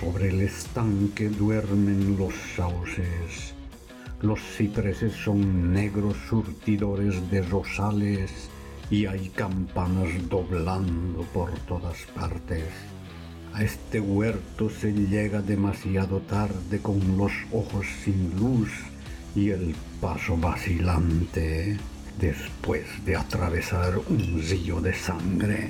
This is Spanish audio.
Sobre el estanque duermen los sauces. Los cipreses son negros surtidores de rosales y hay campanas doblando por todas partes. A este huerto se llega demasiado tarde con los ojos sin luz y el paso vacilante después de atravesar un río de sangre.